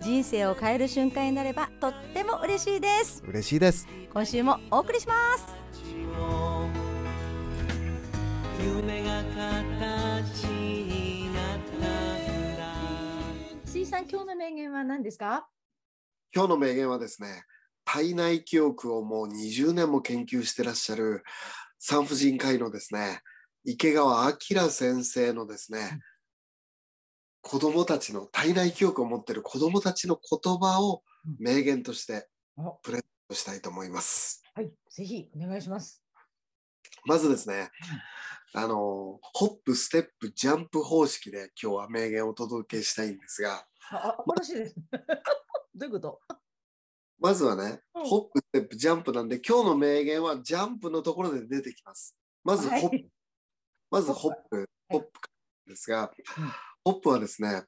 人生を変える瞬間になればとっても嬉しいです。嬉しいです。今週もお送りします。夢が形になったんだ。水さん今日の名言は何ですか？今日の名言はですね体内記憶をもう20年も研究してらっしゃる産婦人科医のですね池川明先生のですね、子供たちの体内記憶を持っている子供たちの言葉を名言としておプレゼントしたいと思います。はい。ぜひお願いします。まずですね、あの、ホップ、ステップ、ジャンプ方式で今日は名言をお届けしたいんですが、ああ楽しいです。どういうこと？まずはね、うん。ホップ、ステップ、ジャンプなんで、今日の名言はジャンプのところで出てきます。まずホップ、はい。まずホップ、ホップですが、ホップはですね、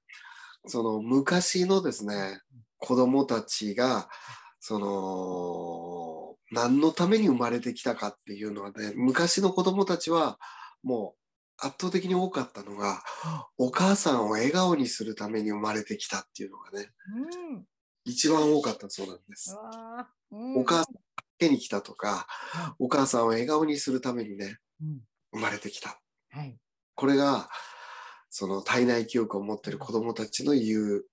その昔のですね、子供たちが、その、何のために生まれてきたかっていうのはね、昔の子供たちはもう圧倒的に多かったのが、お母さんを笑顔にするために生まれてきたっていうのがね、うん。一番多かったそうなんです。う。ん。お母さん家に来たとか、お母さんを笑顔にするためにね、うん。生まれてきた。はい。これが、その体内記憶を持っている子供たちの言う、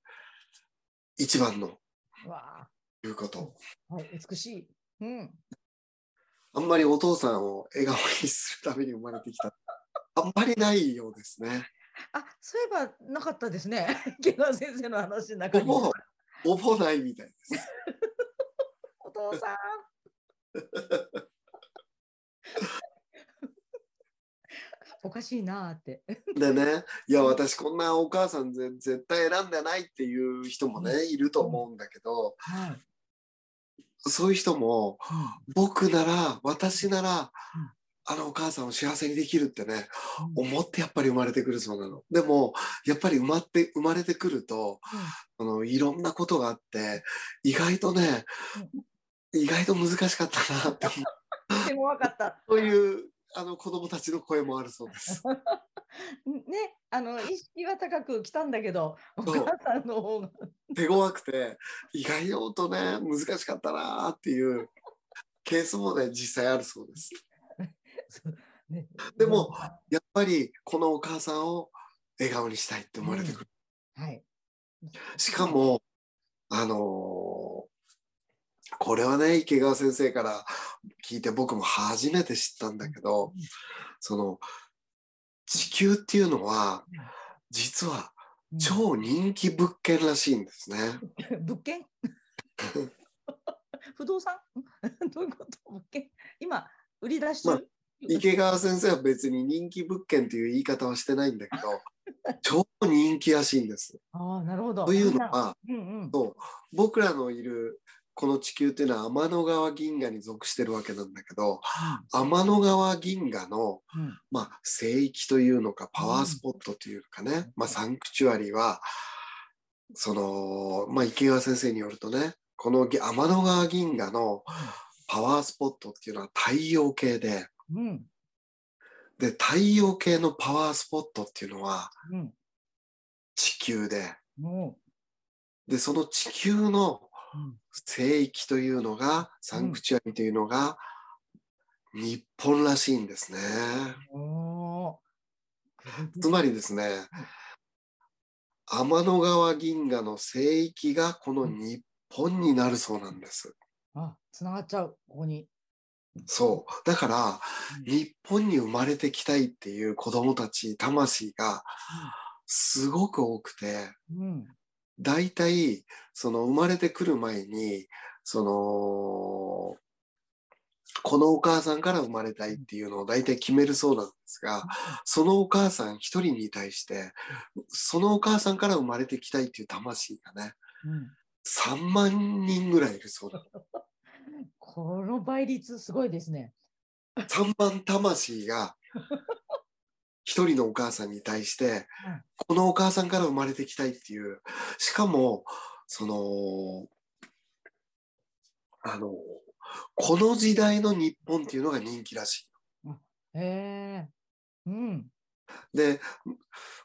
一番のうわ言うこと。ーはい美しいうんあんまりお父さんを笑顔にするために生まれてきた。あんまりないようですね。あそういえばなかったですね 池川先生の話の中にほぼ、ほぼないみたいです。お父さんおかしいなーって。でね、いや、私こんなお母さんぜ絶対選んでないっていう人もね、いると思うんだけど、はい。そういう人も、僕なら、私ならうん、あのお母さんを幸せにできるってね、うん思ってやっぱり生まれてくるそうなの。でも、やっぱり生まって、生まれてくると、あの、いろんなことがあって、意外とね、意外と難しかったなって思う。でも分かった。そういう、あの、子供たちの声もあるそうです。ね、あの 意識は高く来たんだけど、お母さんの方が。手強くて、意外とね、難しかったなっていうケースもね、実際あるそうです。ねでも、やっぱり、このお母さんを笑顔にしたいって思われてくる。はい。しかも、あのーこれはね、池川先生から聞いて僕も初めて知ったんだけど、その、地球っていうのは、実はうん超人気物件らしいんですね。物件？不動産？どういうこと？物件？今、売り出し中、池川先生は別に人気物件っていう言い方はしてないんだけど、超人気らしいんです。ああ、なるほど。というのは、うんうん。そう僕らのいるこの地球っていうのは天の川銀河に属してるわけなんだけど、天の川銀河の、うん。まあ、聖域というのかパワースポットというかね、まあ、サンクチュアリはその、まあ、池川先生によるとねこのぎ天の川銀河のパワースポットっていうのは太陽系でうん。で太陽系のパワースポットっていうのはうん。地球で。もでその地球のうん聖域というのがサンクチュアリというのが日本らしいんですね。つまりですね、天の川銀河の聖域がこの日本になるそうなんです。あ、つながっちゃう、ここに。そう。だから、うん日本に生まれてきたいっていう子供たち、魂がすごく多くて、うん。大体、その生まれてくる前に、その、このお母さんから生まれたいっていうのを大体決めるそうなんですが、そのお母さん一人に対して、そのお母さんから生まれてきたいっていう魂がね、うん3万人ぐらいいるそうだ。こ この倍率すごいですね。3万魂が一人のお母さんに対して、このお母さんから生まれてきたいっていう、しかも、その、あの、この時代の日本っていうのが人気らしへえ。うん。い。で、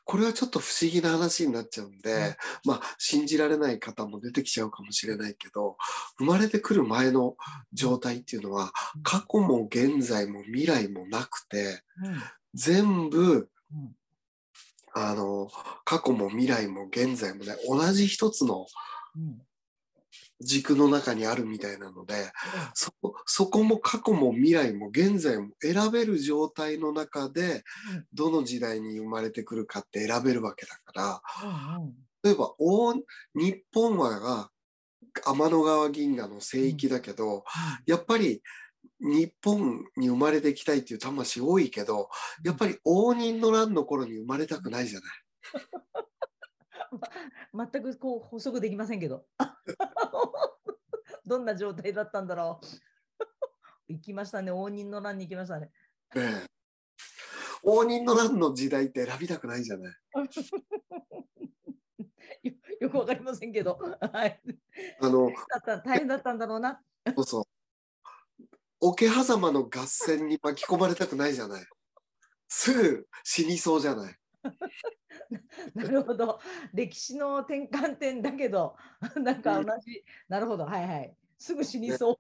これはちょっと不思議な話になっちゃうんで、まあ、信じられない方も出てきちゃうかもしれないけど、生まれてくる前の状態っていうのは、過去も現在も未来もなくて、全部、うん。あの、過去も未来も現在もね、同じ一つのうん。軸の中にあるみたいなので、そこ、そこも過去も未来も現在も選べる状態の中でうん、どの時代に生まれてくるかって選べるわけだから、うん。例えば、大日本はが天の川銀河の聖域だけど、やっぱり日本に生まれてきたいっていう魂多いけど、やっぱり応仁の乱の頃に生まれたくないじゃない。全くこう補足できませんけど。どんな状態だったんだろう。行きましたね。応仁の乱に行きましたね。ねえ応仁の乱の時代って選びたくないじゃない。よよくわかりませんけど。はい。あの、大変だったんだろうな。そうそう。桶狭間の合戦に巻き込まれたくないじゃない。すぐ死にそうじゃない。なるほど。歴史の転換点だけど、なんか同じ。なるほど。はいはい。すぐ死にそう。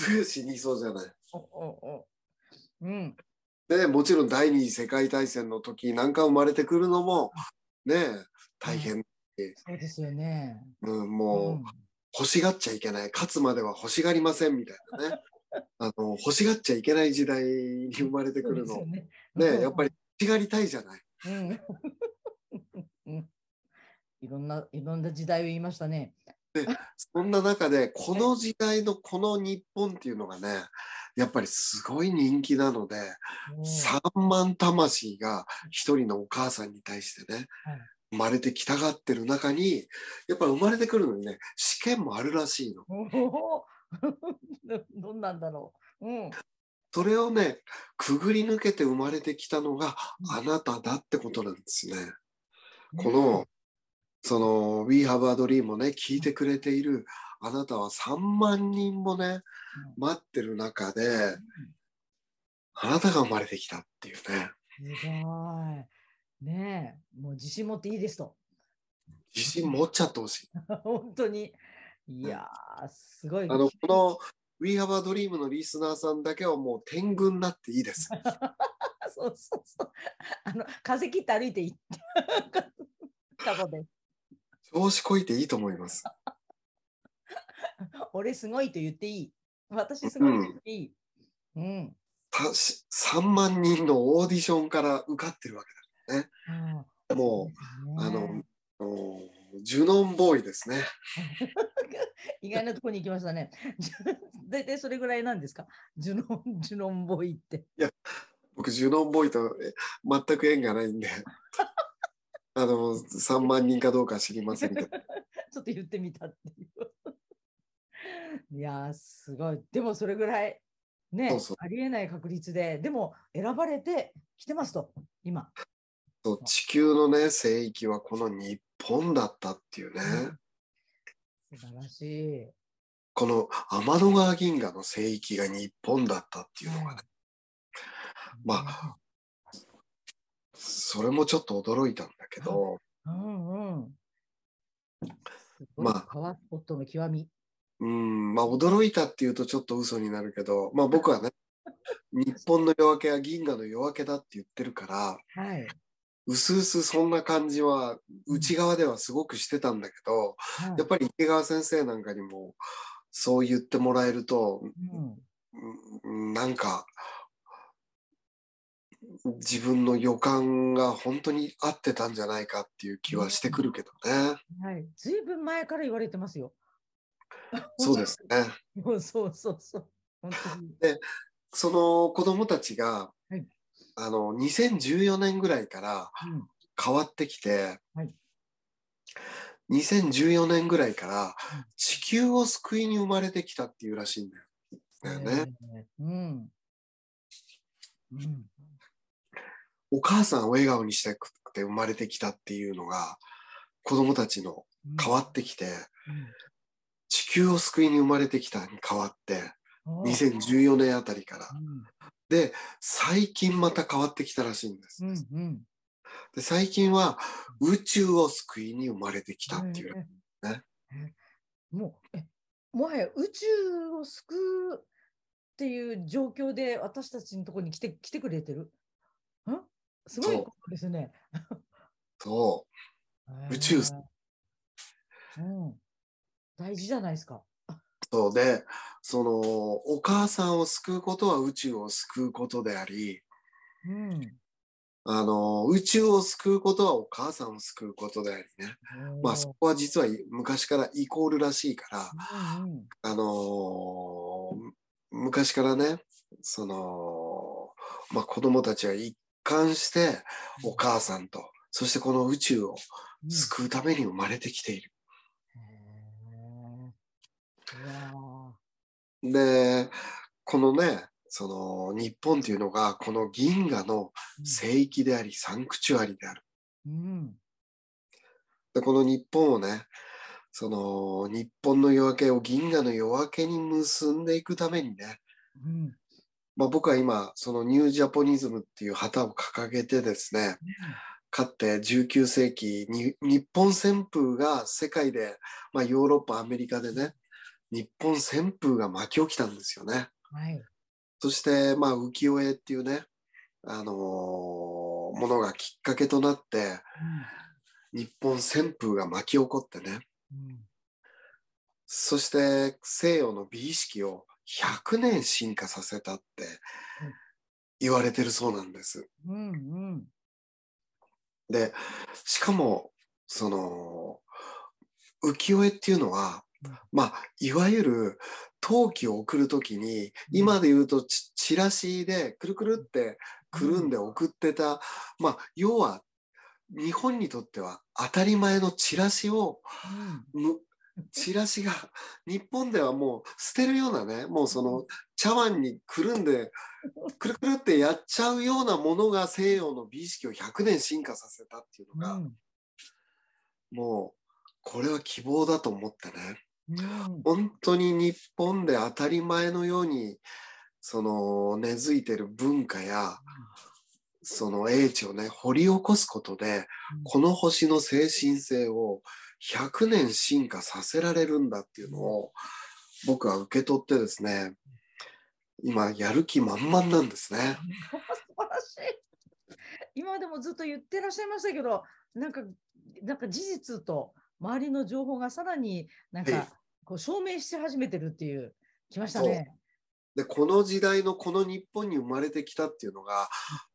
すぐ死にそうじゃない。おおおうん。で、もちろん第二次世界大戦の時なんか生まれてくるのも、ねえ、大変。そうですよね。うん、もう、欲しがっちゃいけない。勝つまでは欲しがりませんみたいなね。あの、欲しがっちゃいけない時代に生まれてくるの。ねねえ、やっぱり欲しがりたいじゃない。うん。うん いろんな、いろんな時代を言いましたね。そんな中で、この時代のこの日本っていうのがね、やっぱりすごい人気なので、うん3万魂が一人のお母さんに対してねはい、生まれてきたがってる中に、やっぱ生まれてくるのにね、試験もあるらしいの。どんなんだろう。うん。それをね、くぐり抜けて生まれてきたのがあなただってことなんですね。この、その、We Have a Dream をね、聞いてくれているあなたは3万人もね、待ってる中で、あなたが生まれてきたっていうね、すごい。ねえ、もう自信持っていいですと。自信持っちゃってほしい。本当に。いやー、すごい。あの、この We Have a Dream のリスナーさんだけはもう天狗になっていいです。そうそうそう。あの、風切って歩いていいって。過去で。調子こいていいと思います。俺すごいと言っていい。私すごいと言っていい。うん。たし3万人のオーディションから受かってるわけだ。うんもう、あねの、あのジュノンボーイですね。意外なところに行きましたね。大体それぐらいなんですか？ジュノン、ジュノンボーイって。僕、ジュノンボーイとえ全く縁がないんで、あの、3万人かどうか知りませんけど。ちょっと言ってみたっていう。いやー、すごい。でもそれぐらい、ね、そうそうありえない確率で、でも選ばれてきてますと、今。そう地球のね、聖域はこの日本だったっていうね。素晴らしい。この天の川銀河の聖域が日本だったっていうのがね、まあ、それもちょっと驚いたんだけど、うんうん。まあパワースポットの極み。うん、まあ驚いたっていうとちょっと嘘になるけど、まあ僕はね、日本の夜明けは銀河の夜明けだって言ってるから、はい。うすうすそんな感じは内側ではすごくしてたんだけど、はいやっぱり池川先生なんかにもそう言ってもらえると、うんうんなんか自分の予感が本当に合ってたんじゃないかっていう気はしてくるけどね。はい。ずいぶん前から言われてますよ。そうですね。そ うそうそうそう。本当に。その子供たちが、はいあの2014年ぐらいからうん変わってきて、はい2014年ぐらいから地球を救いに生まれてきたっていうらしいんだよ。だよね。えーうん。うん。お母さんを笑顔にしたくて生まれてきたっていうのが子供たちの変わってきて、地球を救いに生まれてきたに変わってうん。2014年あたりから。うん。で最近また変わってきたらしいんです、うんうん。で最近は宇宙を救いに生まれてきたっていう、ね。えもうえもはや宇宙を救うっていう状況で私たちのところに来て来てくれてる？ん？すごいそう。ことですね。そう。宇宙うん。大事じゃないですか。そうでそのお母さんを救うことは宇宙を救うことでありうん。あの宇宙を救うことはお母さんを救うことでありね。まあそこは実は昔からイコールらしいからうんうん。あのー昔からね、その、まあ、子供たちは一貫してお母さんと、そしてこの宇宙をうん。救うために生まれてきている。で、このね、その日本っていうのがこの銀河のー聖域であり、サンクチュアリである。うん。で、この日本をね、その日本の夜明けを銀河の夜明けに結んでいくためにね、うん。まあ、僕は今、そのニュージャポニズムっていう旗を掲げてですね、かつて19世紀に日本旋風が世界で、まあ、ヨーロッパ、アメリカでね、日本旋風が巻き起きたんですよね。はい。そして、まあ、浮世絵っていうね、あのーものがきっかけとなって、日本旋風が巻き起こってね、うんそして西洋の美意識を100年進化させたって言われてるそうなんです。うんうんで、しかも、その、浮世絵っていうのはうん、まあ、いわゆる陶器を送るときに、今で言うとチチラシでくるくるってくるんで送ってた、まあ、要は、日本にとっては当たり前のチラシを、むチラシが、日本ではもう捨てるようなね、もうその茶碗にくるんで、くるくるってやっちゃうようなものが西洋の美意識を100年進化させたっていうのが、うん。もう、これは希望だと思ってね。うん本当に日本で当たり前のように、その根付いてる文化や、その英知をね、掘り起こすことで、この星の精神性を100年進化させられるんだっていうのを、僕は受け取ってですね、今やる気満々なんですね。素晴らしい。今までもずっと言ってらっしゃいましたけど、なんか、なんか事実と周りの情報がさらになんはいかこう証明し始めてるっていう、きましたね。で、この時代のこの日本に生まれてきたっていうのが、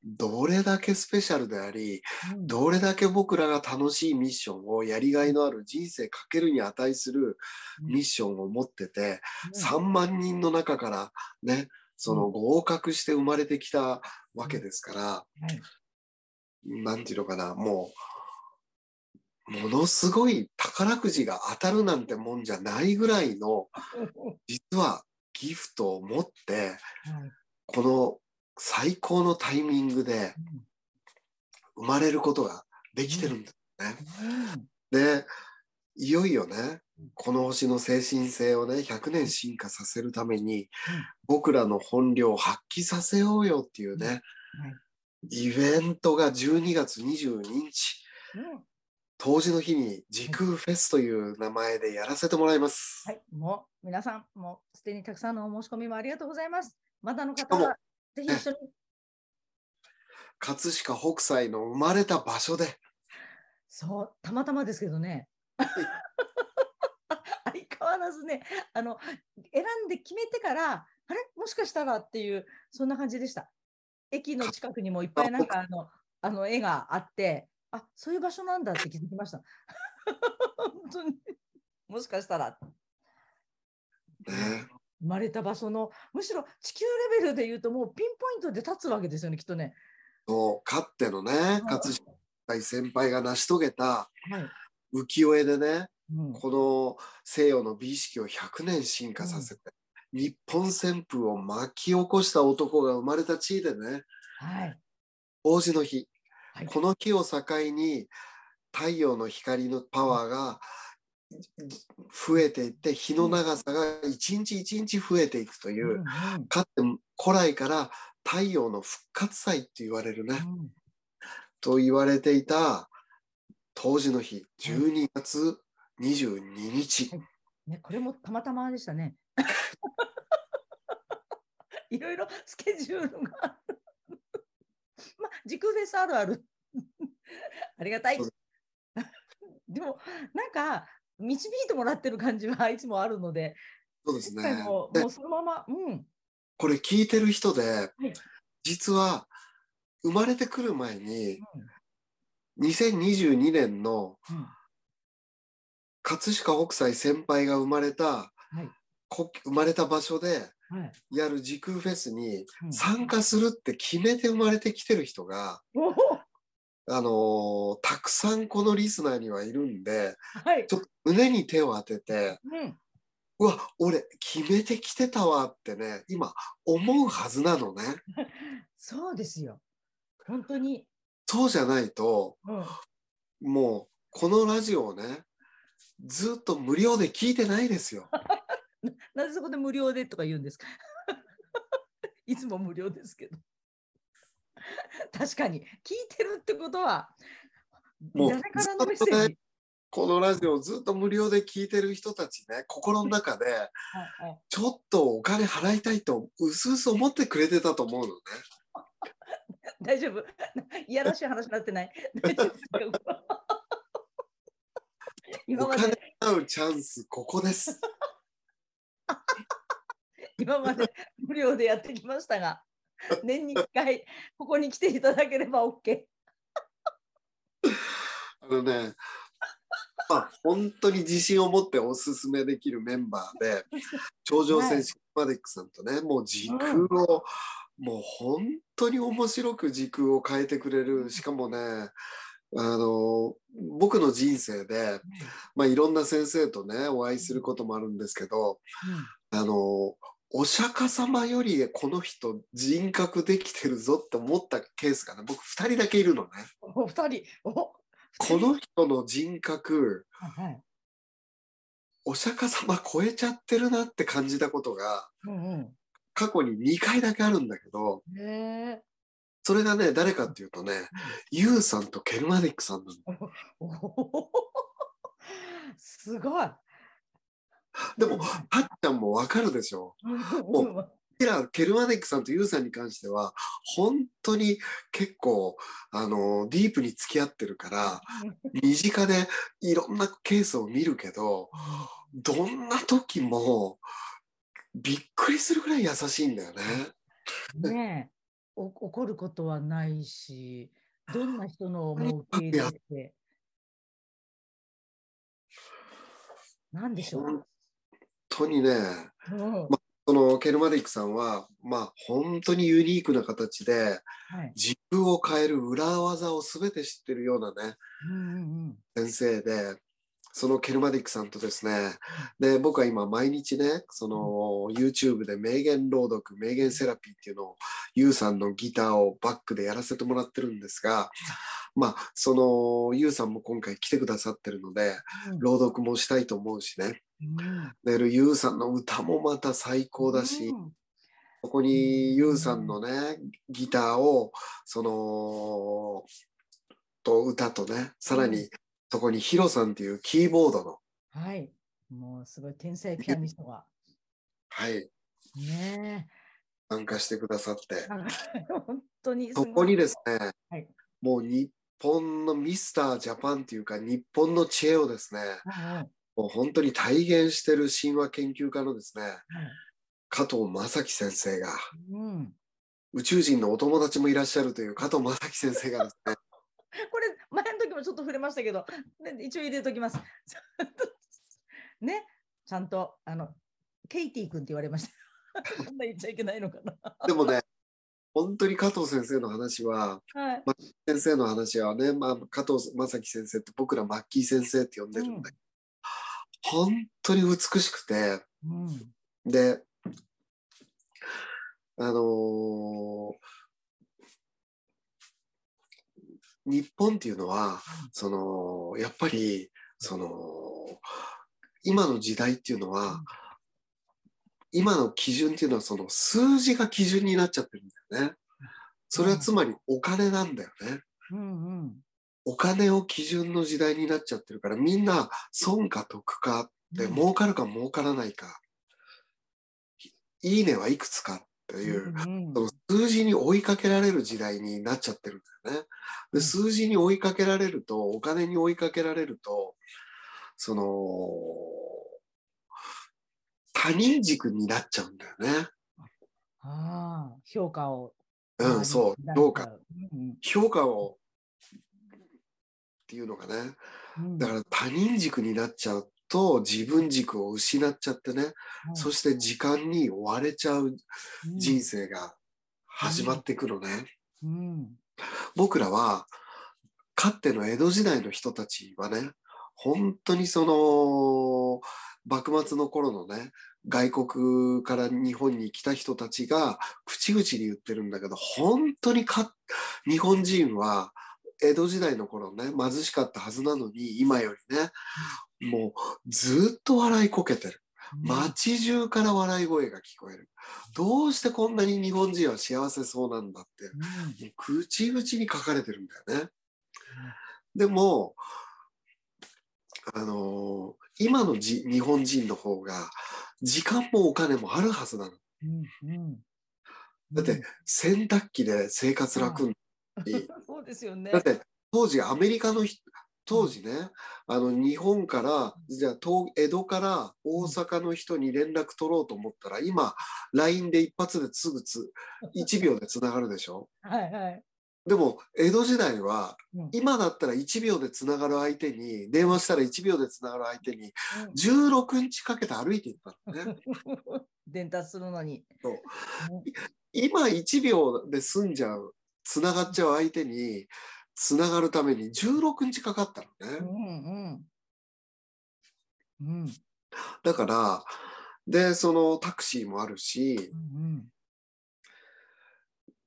どれだけスペシャルであり、うん。どれだけ僕らが楽しいミッションをやりがいのある人生かけるに値するミッションを持ってて、3万人の中からね、その合格して生まれてきたわけですから、はい。なんていうのかな、もう、ものすごい宝くじが当たるなんてもんじゃないぐらいの、実はギフトを持って、はい。この最高のタイミングで生まれることができてるんですね。うん。で、いよいよね、この星の精神性をね、100年進化させるために、僕らの本領を発揮させようよっていうね、はい。イベントが12月22日、うん当時の日に時空フェスという名前でやらせてもらいます。はい、もう皆さん、もうすでにたくさんのお申し込みもありがとうございます。まだの方はぜひ一緒に。葛飾北斎の生まれた場所で、そう、たまたまですけどね。相変わらずね、あの、選んで決めてから、あれ？もしかしたらっていう、そんな感じでした。駅の近くにもいっぱいなんかあの、あの絵があって、あ、そういう場所なんだって気づきました。本当に。もしかしたら。ね、生まれた場所の、むしろ地球レベルで言うと、もうピンポイントで立つわけですよね、きっとね。そうかってのね、葛飾北斎先輩が成し遂げたはい。浮世絵でね、うんこの西洋の美意識を100年進化させて、日本旋風を巻き起こした男が生まれた地でね、はい。王子の日、はい。この日を境に太陽の光のパワーが増えていって日の長さが一日一日増えていくという、うんうん。かつて古来から太陽の復活祭って言われるね、うん。と言われていた当時の日12月22日、ね、これもたまたまでしたね。いろいろスケジュールが時空フェスあるある。ありがたい。で。でも、なんか、導いてもらってる感じはいつもあるので、そうですね。もうそのまま、うん。これ聞いてる人で、い。実は生まれてくる前にうん。2022年のうん。葛飾北斎先輩が生まれた、はい。こ生まれた場所ではいやる時空フェスにうん参加するって決めて生まれてきてる人が、あのーたくさんこのリスナーにはいるんではいちょっと胸に手を当ててうん。うわ俺決めてきてたわってね今思うはずなのね そうですよ。本当に。そうじゃないとうん、もうこのラジオをねずっと無料で聞いてないですよ。なぜそこで無料でとか言うんですか？いつも無料ですけど。確かに、聞いてるってことは、もう誰からのメッセージ。このラジオをずっと無料で聞いてる人たちね心の中ではいはいちょっとお金払いたいとうすうす思ってくれてたと思うのね。大丈夫いやらしい話になってない。大丈夫ですか今お金まで、払うチャンスここです。今まで無料でやってきましたが、年に1回、ここに来ていただければ OK。あのねまあ本当に自信を持っておすすめできるメンバーで 頂上戦士マデックさんとねもう時空を、もう本当に面白く時空を変えてくれるしかもねあの僕の人生で、まあ、いろんな先生とねお会いすることもあるんですけどあのお釈迦様よりこの人人格できてるぞって思ったケースがね僕2人だけいるのね。お二人、おこの人の人格はい、お釈迦様超えちゃってるなって感じたことがうん過去に2回だけあるんだけどうん。へえ。それがね誰かっていうとねユウさんとケルマディックさんなの。すごい。でもたっちゃんもわかるでしょ。うん。うんケルマディックさんとユウさんに関しては本当に結構あのディープに付き合ってるから身近でいろんなケースを見るけどどんな時もびっくりするぐらい優しいんだよね。ねえ、お怒ることはないし、どんな人のも受け入れて。なんでしょう。本当にねうんそのケルマディックさんは、まあ、本当にユニークな形ではい。時空を変える裏技を全て知ってるようなねうんうん先生でそのケルマデックさんとですね。で僕は今毎日ねその YouTube で名言朗読名言セラピーっていうのをユウさんのギターをバックでやらせてもらってるんですがまあそのユウさんも今回来てくださってるのでうん。朗読もしたいと思うしね。うん。でユウさんの歌もまた最高だし、うん。ここにユウさんのねギターをそのと歌とねさらにそこにヒロさんっていうキーボードの。はい。もうすごい天才ピアニストが。はい。ね参加してくださって。本当に。そこにですね、はい。もう日本のミスタージャパンっていうか日本の知恵をですね。うんうんもう本当に体現してる神話研究家のですねはい。加藤正樹先生が。うん。宇宙人のお友達もいらっしゃるという加藤正樹先生がですね これ前の時もちょっと触れましたけど、ね、一応入れときます。ね、ちゃんとあのケイティ君って言われました。こんな言っちゃいけないのかな。でもね本当に加藤先生の話ははい。先生の話はね、まあ、加藤正樹先生って僕らマッキー先生って呼んでるんだけど、本当に美しくてうん。であのー日本っていうのは、その、やっぱり、その、今の時代っていうのは、今の基準っていうのは、その数字が基準になっちゃってるんだよね。それはつまりお金なんだよね。うんうん。お金を基準の時代になっちゃってるから、みんな損か得かって、儲かるか儲からないか、いいねはいくつかっていう、うんその数字に追いかけられる時代になっちゃってるんだよね。で、うん数字に追いかけられると、お金に追いかけられると、その、他人軸になっちゃうんだよね。ああ、評価を。うん、そう、評価。うん評価を、っていうのがね、うん。だから他人軸になっちゃうと自分軸を失っちゃってね、はいそして時間に追われちゃううん人生が始まってくるね。うん。僕らは、かっての江戸時代の人たちはね、本当にその、幕末の頃のね、外国から日本に来た人たちが口々に言ってるんだけど、本当にか、日本人は江戸時代の頃ね、貧しかったはずなのに、今よりね、もうずっと笑いこけてる。街中から笑い声が聞こえる。どうしてこんなに日本人は幸せそうなんだって、うんもう口々に書かれてるんだよね。でも、あのー今のじ日本人の方が、時間もお金もあるはずなの。うんうんだって、洗濯機で生活楽に そうですよね。だって当時アメリカの人当時ね、あの日本から、じゃあ東江戸から大阪の人に連絡取ろうと思ったら、今、LINE で一発ですぐつ、1秒でつながるでしょ？はいはい。でも、江戸時代はうん、今だったら1秒でつながる相手に、電話したら1秒でつながる相手に、うん。16日かけて歩いていったのね。伝達するのに。そう。うん。今1秒で済んじゃう、つながっちゃう相手に、つながるために16日かかったのね。うんうん。うんだから、で、そのタクシーもあるしう、ん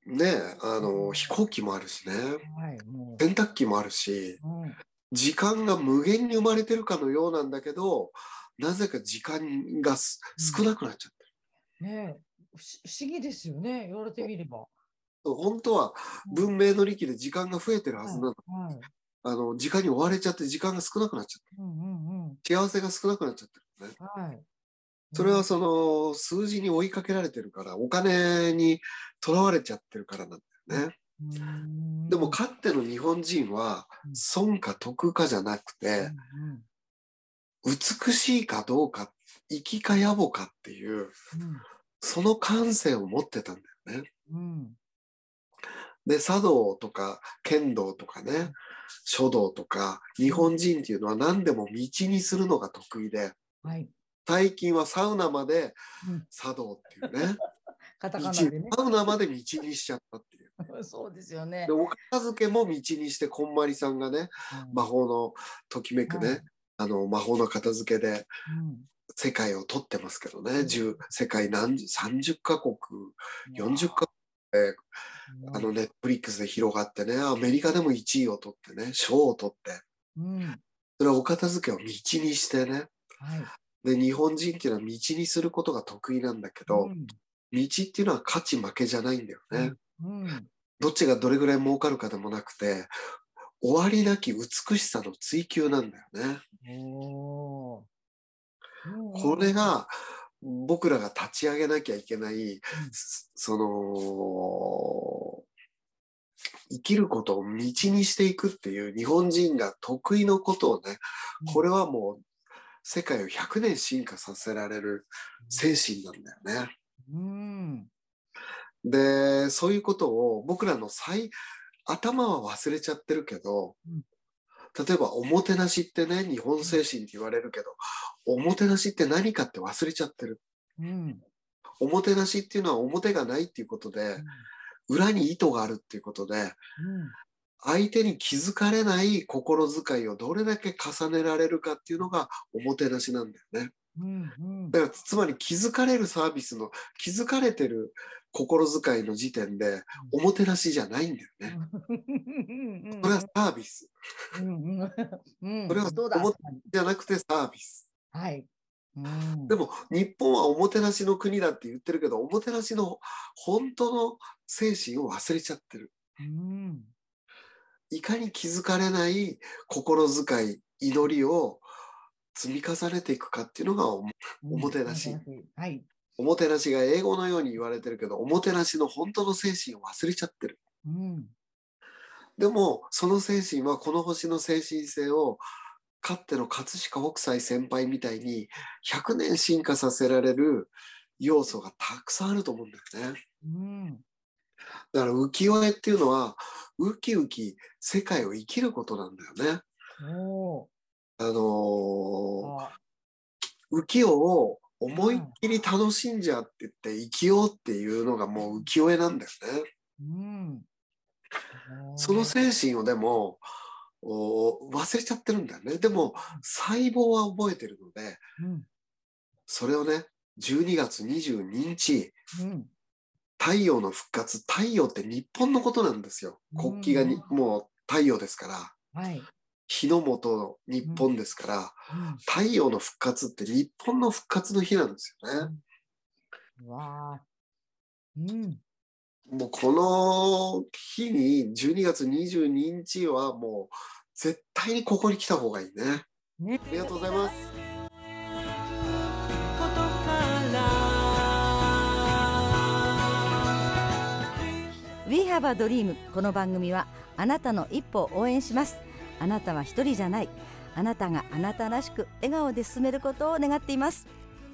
ね、あの、飛行機もあるしね、うん。はい、も洗濯機もあるし、う。うん時間が無限に生まれてるかのようなんだけど、なぜか時間がす少なくなっちゃってる。ね不思議ですよね、言われてみれば。本当は文明の利器で時間が増えてるはずなの。はい。あの、時間に追われちゃって時間が少なくなっちゃってうんうんうん。る。幸せが少なくなっちゃってるね。はい。それはその数字に追いかけられてるから、お金にとらわれちゃってるからなんだよね。うんでも、かっての日本人はうん、損か得かじゃなくうんて、美しいかどうか、粋か野暮かっていう、その感性を持ってたんだよね。で、茶道とか剣道とかね、書道とか、日本人っていうのは何でも道にするのが得意で、はい。最近はサウナまでうん茶道っていうね、ね。サウナまで道にしちゃったっていう。そうですよねで、。お片付けも道にして、こんまりさんがね、うん魔法のときめくね、はいあの、魔法の片付けでうん世界を取ってますけどね、10世界何十、30カ国、40カあの、ネットフリックスで広がってね、アメリカでも1位を取ってね、賞を取って、うん。それはお片付けを道にしてね、はい。で、日本人っていうのは道にすることが得意なんだけど、うん道っていうのは勝ち負けじゃないんだよね。うん。どっちがどれぐらい儲かるかでもなくて、終わりなき美しさの追求なんだよね。これが僕らが立ち上げなきゃいけない、すその、生きることを道にしていくっていう日本人が得意のことをね、これはもう世界を100年進化させられる精神なんだよね。うん。で、そういうことを僕らの最、頭は忘れちゃってるけどうん、例えばおもてなしってね、日本精神って言われるけど、おもてなしって何かって忘れちゃってる。うん。おもてなしっていうのは表がないっていうことで、裏に意図があるっていうことで、相手に気づかれない心遣いをどれだけ重ねられるかっていうのがおもてなしなんだよね。うんうん。だからつまり気づかれるサービスの気づかれてる心遣いの時点でおもてなしじゃないんだよね。うん。それはサービス。うんうん。うん。それはそうだ。思っじゃなくてサービス。はい。うん。でも日本はおもてなしの国だって言ってるけどおもてなしの本当の精神を忘れちゃってる。うん。いかに気づかれない心遣い祈りを積み重ねていくかっていうのがおもてなし。はい。おもてなしが英語のように言われてるけどおもてなしの本当の精神を忘れちゃってる。うんでもその精神はこの星の精神性をかっての葛飾北斎先輩みたいに100年進化させられる要素がたくさんあると思うんだよね。うんだから浮世絵っていうのはウキウキ世界を生きることなんだよね。おあのー浮世を思いっきり楽しんじゃって言って生きようっていうのがもう浮世絵なんだよね。うんその精神をでもお忘れちゃってるんだよね。でも細胞は覚えてるのでうんそれをね12月22日うん太陽の復活太陽って日本のことなんですよ。国旗がにうんもう太陽ですからはい。日の元の日本ですから、うん太陽の復活って日本の復活の日なんですよね。うわあ。うん。もうこの日に12月22日はもう絶対にここに来た方がいいね。ね。ありがとうございます。ことから「We Have a Dream」この番組はあなたの一歩を応援しますあなたは一人じゃない。あなたがあなたらしく笑顔で進めることを願っています。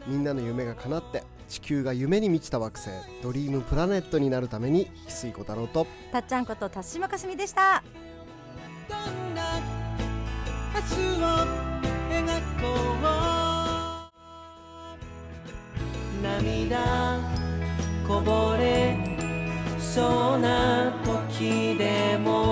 みんなの夢が叶って地球が夢に満ちた惑星ドリームプラネットになるために翡翠小太郎と。たっちゃんこと田島かすみでした。どんな明日を描こう。涙こぼれそうな時でも